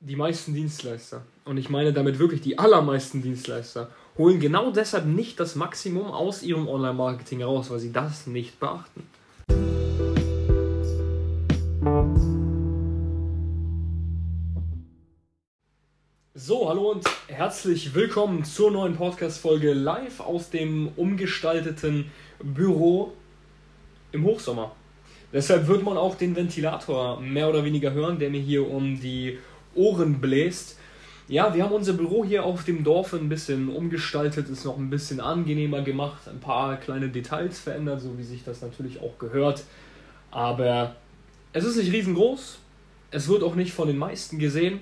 die meisten Dienstleister, und ich meine damit wirklich die allermeisten Dienstleister, holen genau deshalb nicht das Maximum aus ihrem Online-Marketing heraus, weil sie das nicht beachten. So, hallo und herzlich willkommen zur neuen Podcast-Folge live aus dem umgestalteten Büro im Hochsommer. Deshalb wird man auch den Ventilator mehr oder weniger hören, der mir hier um die Ohren bläst. Ja, wir haben unser Büro hier auf dem Dorf ein bisschen umgestaltet, ist noch ein bisschen angenehmer gemacht, ein paar kleine Details verändert, so wie sich das natürlich auch gehört. Aber es ist nicht riesengroß, es wird auch nicht von den meisten gesehen,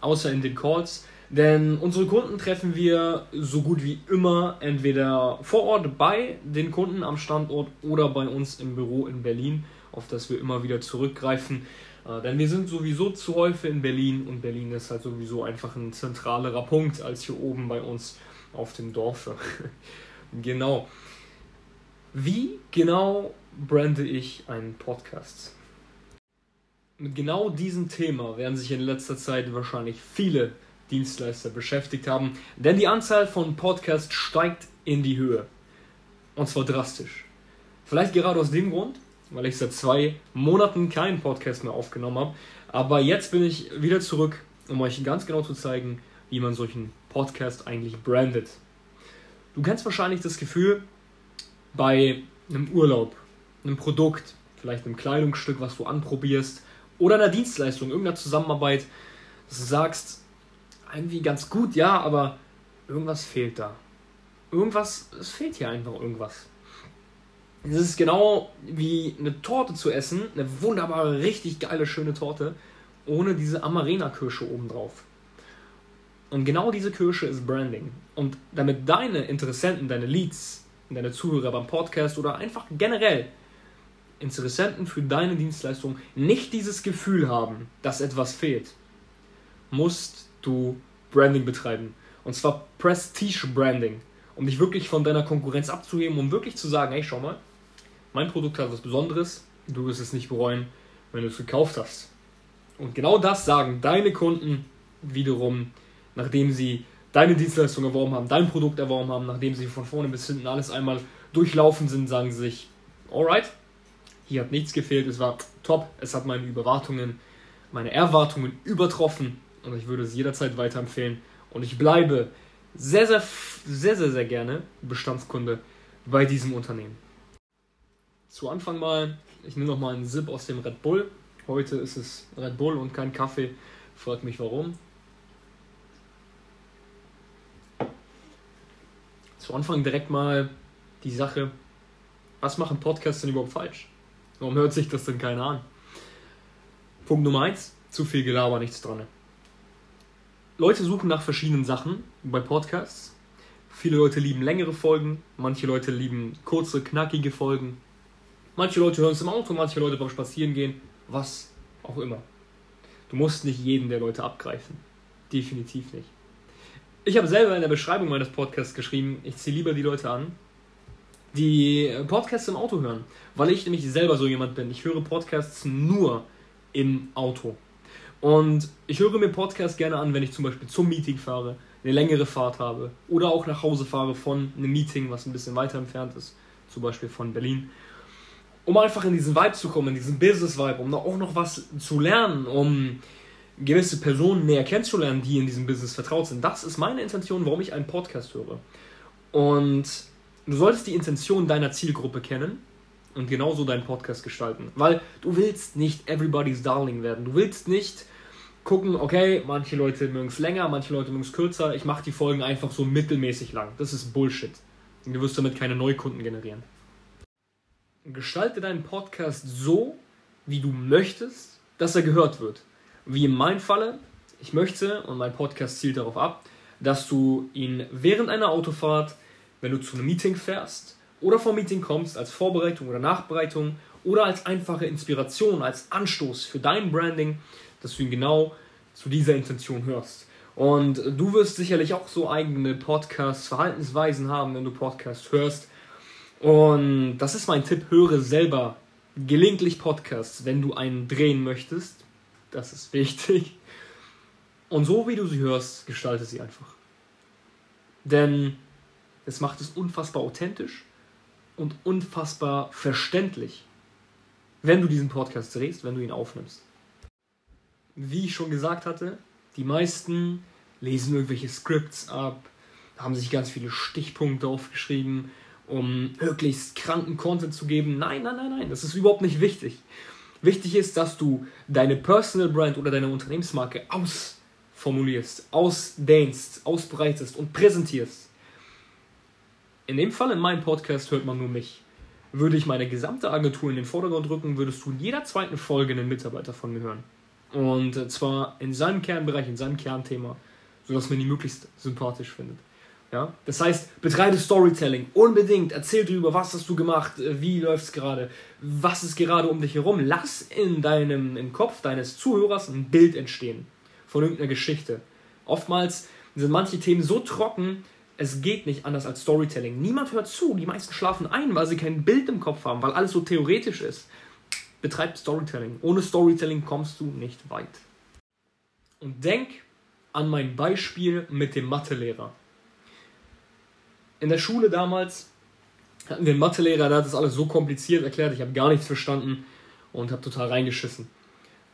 außer in den Calls. Denn unsere Kunden treffen wir so gut wie immer entweder vor Ort bei den Kunden am Standort oder bei uns im Büro in Berlin, auf das wir immer wieder zurückgreifen. Äh, denn wir sind sowieso zu häufig in Berlin und Berlin ist halt sowieso einfach ein zentralerer Punkt als hier oben bei uns auf dem Dorf. genau. Wie genau brande ich einen Podcast? Mit genau diesem Thema werden sich in letzter Zeit wahrscheinlich viele Dienstleister beschäftigt haben, denn die Anzahl von Podcasts steigt in die Höhe. Und zwar drastisch. Vielleicht gerade aus dem Grund, weil ich seit zwei Monaten keinen Podcast mehr aufgenommen habe. Aber jetzt bin ich wieder zurück, um euch ganz genau zu zeigen, wie man solchen Podcast eigentlich brandet. Du kennst wahrscheinlich das Gefühl, bei einem Urlaub, einem Produkt, vielleicht einem Kleidungsstück, was du anprobierst, oder einer Dienstleistung, irgendeiner Zusammenarbeit, dass du sagst, irgendwie ganz gut, ja, aber irgendwas fehlt da. Irgendwas, es fehlt hier einfach irgendwas. Es ist genau wie eine Torte zu essen, eine wunderbare, richtig geile, schöne Torte, ohne diese Amarena-Kirsche obendrauf. Und genau diese Kirsche ist Branding. Und damit deine Interessenten, deine Leads, deine Zuhörer beim Podcast oder einfach generell Interessenten für deine Dienstleistung nicht dieses Gefühl haben, dass etwas fehlt, musst du Branding betreiben. Und zwar Prestige Branding, um dich wirklich von deiner Konkurrenz abzuheben, um wirklich zu sagen, hey, schau mal, mein Produkt hat was Besonderes, du wirst es nicht bereuen, wenn du es gekauft hast. Und genau das sagen deine Kunden wiederum, nachdem sie deine Dienstleistung erworben haben, dein Produkt erworben haben, nachdem sie von vorne bis hinten alles einmal durchlaufen sind, sagen sie sich, alright, hier hat nichts gefehlt, es war top, es hat meine Überwartungen, meine Erwartungen übertroffen und ich würde es jederzeit weiterempfehlen. Und ich bleibe sehr, sehr, sehr, sehr, sehr gerne Bestandskunde bei diesem Unternehmen zu Anfang mal, ich nehme noch mal einen Sip aus dem Red Bull. Heute ist es Red Bull und kein Kaffee. Fragt mich warum. Zu Anfang direkt mal die Sache, was machen Podcasts denn überhaupt falsch? Warum hört sich das denn keiner an? Punkt Nummer eins: zu viel Gelaber, nichts dran. Leute suchen nach verschiedenen Sachen bei Podcasts. Viele Leute lieben längere Folgen, manche Leute lieben kurze, knackige Folgen. Manche Leute hören es im Auto, manche Leute beim Spazierengehen, was auch immer. Du musst nicht jeden der Leute abgreifen. Definitiv nicht. Ich habe selber in der Beschreibung meines Podcasts geschrieben, ich ziehe lieber die Leute an, die Podcasts im Auto hören, weil ich nämlich selber so jemand bin. Ich höre Podcasts nur im Auto. Und ich höre mir Podcasts gerne an, wenn ich zum Beispiel zum Meeting fahre, eine längere Fahrt habe oder auch nach Hause fahre von einem Meeting, was ein bisschen weiter entfernt ist, zum Beispiel von Berlin um einfach in diesen Vibe zu kommen, in diesen Business-Vibe, um auch noch was zu lernen, um gewisse Personen näher kennenzulernen, die in diesem Business vertraut sind. Das ist meine Intention, warum ich einen Podcast höre. Und du solltest die Intention deiner Zielgruppe kennen und genauso deinen Podcast gestalten. Weil du willst nicht everybody's darling werden. Du willst nicht gucken, okay, manche Leute mögen es länger, manche Leute mögen es kürzer. Ich mache die Folgen einfach so mittelmäßig lang. Das ist Bullshit. Du wirst damit keine Neukunden generieren gestalte deinen Podcast so, wie du möchtest, dass er gehört wird. Wie in meinem Falle, ich möchte, und mein Podcast zielt darauf ab, dass du ihn während einer Autofahrt, wenn du zu einem Meeting fährst oder vom Meeting kommst, als Vorbereitung oder Nachbereitung oder als einfache Inspiration, als Anstoß für dein Branding, dass du ihn genau zu dieser Intention hörst. Und du wirst sicherlich auch so eigene Podcast-Verhaltensweisen haben, wenn du Podcast hörst und das ist mein Tipp, höre selber gelegentlich Podcasts, wenn du einen drehen möchtest. Das ist wichtig. Und so wie du sie hörst, gestalte sie einfach. Denn es macht es unfassbar authentisch und unfassbar verständlich, wenn du diesen Podcast drehst, wenn du ihn aufnimmst. Wie ich schon gesagt hatte, die meisten lesen irgendwelche Scripts ab, haben sich ganz viele Stichpunkte aufgeschrieben, um möglichst kranken Content zu geben. Nein, nein, nein, nein, das ist überhaupt nicht wichtig. Wichtig ist, dass du deine Personal Brand oder deine Unternehmensmarke ausformulierst, ausdehnst, ausbreitest und präsentierst. In dem Fall in meinem Podcast hört man nur mich. Würde ich meine gesamte Agentur in den Vordergrund rücken, würdest du in jeder zweiten Folge einen Mitarbeiter von mir hören. Und zwar in seinem Kernbereich, in seinem Kernthema, sodass man ihn möglichst sympathisch findet. Ja? Das heißt, betreibe Storytelling unbedingt. Erzähl darüber, was hast du gemacht, äh, wie läuft es gerade, was ist gerade um dich herum. Lass in deinem im Kopf deines Zuhörers ein Bild entstehen von irgendeiner Geschichte. Oftmals sind manche Themen so trocken, es geht nicht anders als Storytelling. Niemand hört zu, die meisten schlafen ein, weil sie kein Bild im Kopf haben, weil alles so theoretisch ist. Betreib Storytelling. Ohne Storytelling kommst du nicht weit. Und denk an mein Beispiel mit dem Mathelehrer in der Schule damals hatten wir einen Mathelehrer, der hat das alles so kompliziert erklärt, ich habe gar nichts verstanden und habe total reingeschissen.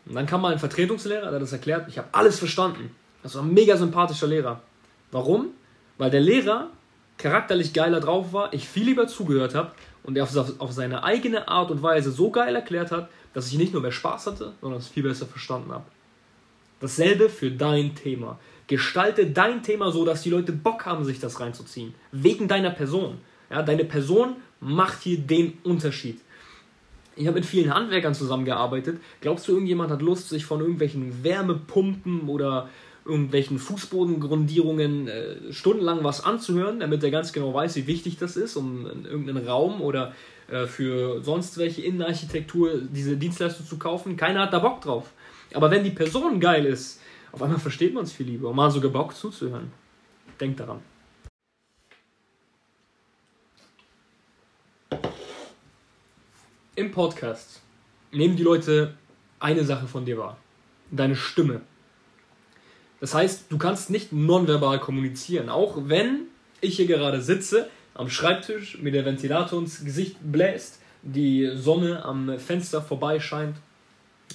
Und dann kam mal ein Vertretungslehrer, der hat das erklärt, ich habe alles verstanden. Das war ein mega sympathischer Lehrer. Warum? Weil der Lehrer charakterlich geiler drauf war, ich viel lieber zugehört habe und er auf, seine eigene Art und Weise so geil erklärt hat, dass ich nicht nur mehr Spaß hatte, sondern es viel besser verstanden habe. Dasselbe für dein Thema. Gestalte dein Thema so, dass die Leute Bock haben, sich das reinzuziehen. Wegen deiner Person. Ja, deine Person macht hier den Unterschied. Ich habe mit vielen Handwerkern zusammengearbeitet. Glaubst du, irgendjemand hat Lust, sich von irgendwelchen Wärmepumpen oder irgendwelchen Fußbodengrundierungen äh, stundenlang was anzuhören, damit er ganz genau weiß, wie wichtig das ist, um in irgendeinen Raum oder äh, für sonst welche Innenarchitektur diese Dienstleistung zu kaufen? Keiner hat da Bock drauf. Aber wenn die Person geil ist, auf einmal versteht man es viel lieber und hat sogar Bock zuzuhören. Denkt daran. Im Podcast nehmen die Leute eine Sache von dir wahr. Deine Stimme. Das heißt, du kannst nicht nonverbal kommunizieren. Auch wenn ich hier gerade sitze, am Schreibtisch, mit der Ventilator ins Gesicht bläst, die Sonne am Fenster vorbeischeint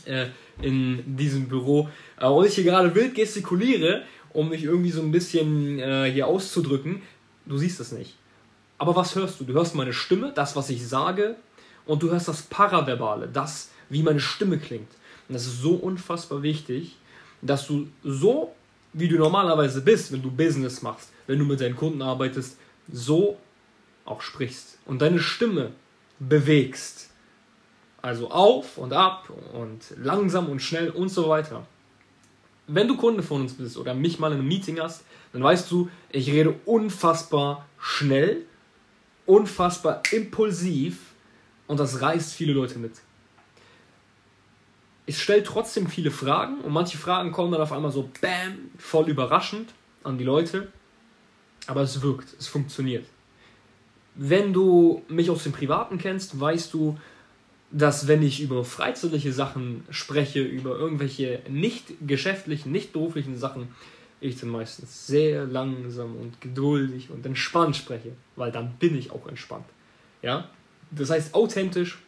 äh, in diesem Büro äh, und ich hier gerade wild gestikuliere, um mich irgendwie so ein bisschen äh, hier auszudrücken, du siehst es nicht. Aber was hörst du? Du hörst meine Stimme, das, was ich sage, und du hörst das Paraverbale, das, wie meine Stimme klingt. Und das ist so unfassbar wichtig, dass du so, wie du normalerweise bist, wenn du Business machst, wenn du mit deinen Kunden arbeitest, so auch sprichst und deine Stimme bewegst. Also auf und ab und langsam und schnell und so weiter. Wenn du Kunde von uns bist oder mich mal in einem Meeting hast, dann weißt du, ich rede unfassbar schnell, unfassbar impulsiv und das reißt viele Leute mit. Ich stelle trotzdem viele Fragen und manche Fragen kommen dann auf einmal so bam, voll überraschend an die Leute, aber es wirkt, es funktioniert. Wenn du mich aus dem Privaten kennst, weißt du, dass wenn ich über freizeitliche Sachen spreche, über irgendwelche nicht geschäftlichen, nicht beruflichen Sachen, ich dann meistens sehr langsam und geduldig und entspannt spreche, weil dann bin ich auch entspannt. Ja? Das heißt authentisch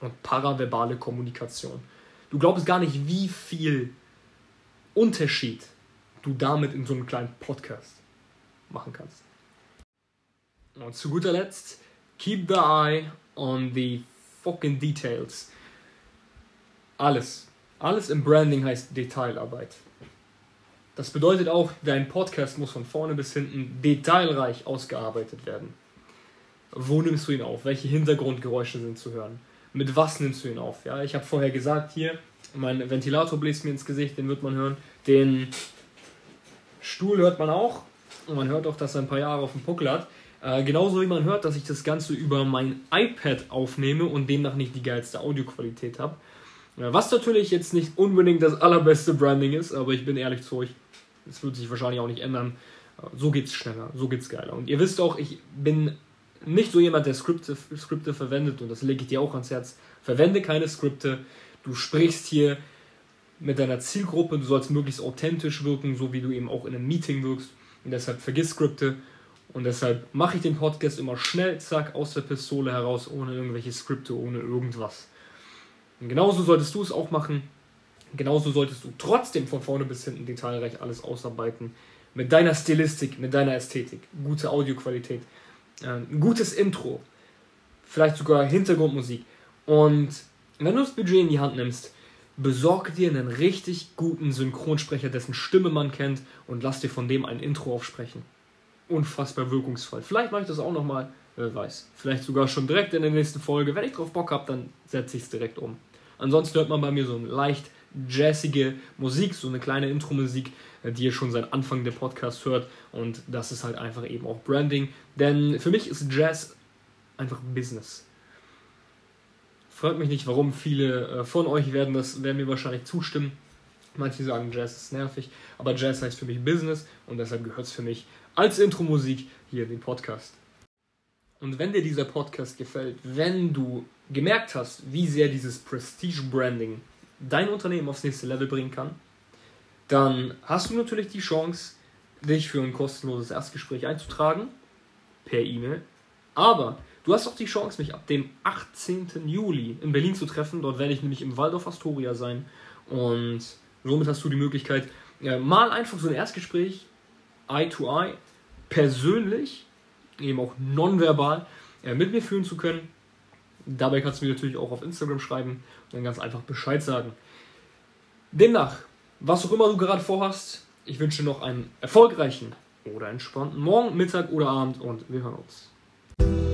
und paraverbale Kommunikation. Du glaubst gar nicht, wie viel Unterschied du damit in so einem kleinen Podcast machen kannst. Und zu guter Letzt, keep the eye on the fucking Details. Alles. Alles im Branding heißt Detailarbeit. Das bedeutet auch, dein Podcast muss von vorne bis hinten detailreich ausgearbeitet werden. Wo nimmst du ihn auf? Welche Hintergrundgeräusche sind zu hören? Mit was nimmst du ihn auf? Ja, ich habe vorher gesagt, hier, mein Ventilator bläst mir ins Gesicht, den wird man hören. Den Stuhl hört man auch. Und man hört auch, dass er ein paar Jahre auf dem Puckel hat. Äh, genauso wie man hört, dass ich das Ganze über mein iPad aufnehme und demnach nicht die geilste Audioqualität habe. Äh, was natürlich jetzt nicht unbedingt das allerbeste Branding ist, aber ich bin ehrlich zu euch, es wird sich wahrscheinlich auch nicht ändern. Äh, so geht's schneller, so geht's geiler. Und ihr wisst auch, ich bin nicht so jemand, der Skripte, Skripte verwendet und das lege ich dir auch ans Herz. Verwende keine Skripte. Du sprichst hier mit deiner Zielgruppe. Du sollst möglichst authentisch wirken, so wie du eben auch in einem Meeting wirkst. Und deshalb vergiss Skripte. Und deshalb mache ich den Podcast immer schnell, zack, aus der Pistole heraus, ohne irgendwelche Skripte, ohne irgendwas. Und genauso solltest du es auch machen. Genauso solltest du trotzdem von vorne bis hinten detailreich alles ausarbeiten. Mit deiner Stilistik, mit deiner Ästhetik. Gute Audioqualität. Äh, ein gutes Intro. Vielleicht sogar Hintergrundmusik. Und wenn du das Budget in die Hand nimmst, besorg dir einen richtig guten Synchronsprecher, dessen Stimme man kennt und lass dir von dem ein Intro aufsprechen. Unfassbar wirkungsvoll. Vielleicht mache ich das auch nochmal, wer weiß. Vielleicht sogar schon direkt in der nächsten Folge. Wenn ich drauf Bock habe, dann setze ich es direkt um. Ansonsten hört man bei mir so eine leicht jazzige Musik, so eine kleine Intro-Musik, äh, die ihr schon seit Anfang der Podcast hört. Und das ist halt einfach eben auch Branding. Denn für mich ist Jazz einfach Business. Fragt mich nicht, warum viele äh, von euch werden das werden mir wahrscheinlich zustimmen. Manche sagen, Jazz ist nervig, aber Jazz heißt für mich Business und deshalb gehört es für mich als Intro-Musik hier in den Podcast. Und wenn dir dieser Podcast gefällt, wenn du gemerkt hast, wie sehr dieses Prestige-Branding dein Unternehmen aufs nächste Level bringen kann, dann hast du natürlich die Chance, dich für ein kostenloses Erstgespräch einzutragen per E-Mail. Aber du hast auch die Chance, mich ab dem 18. Juli in Berlin zu treffen. Dort werde ich nämlich im Waldorf Astoria sein. Und somit hast du die Möglichkeit, mal einfach so ein Erstgespräch, Eye to Eye, persönlich eben auch nonverbal äh, mit mir führen zu können. Dabei kannst du mir natürlich auch auf Instagram schreiben und dann ganz einfach Bescheid sagen. Demnach, was auch immer du gerade vorhast, ich wünsche noch einen erfolgreichen oder entspannten Morgen, Mittag oder Abend und wir hören uns.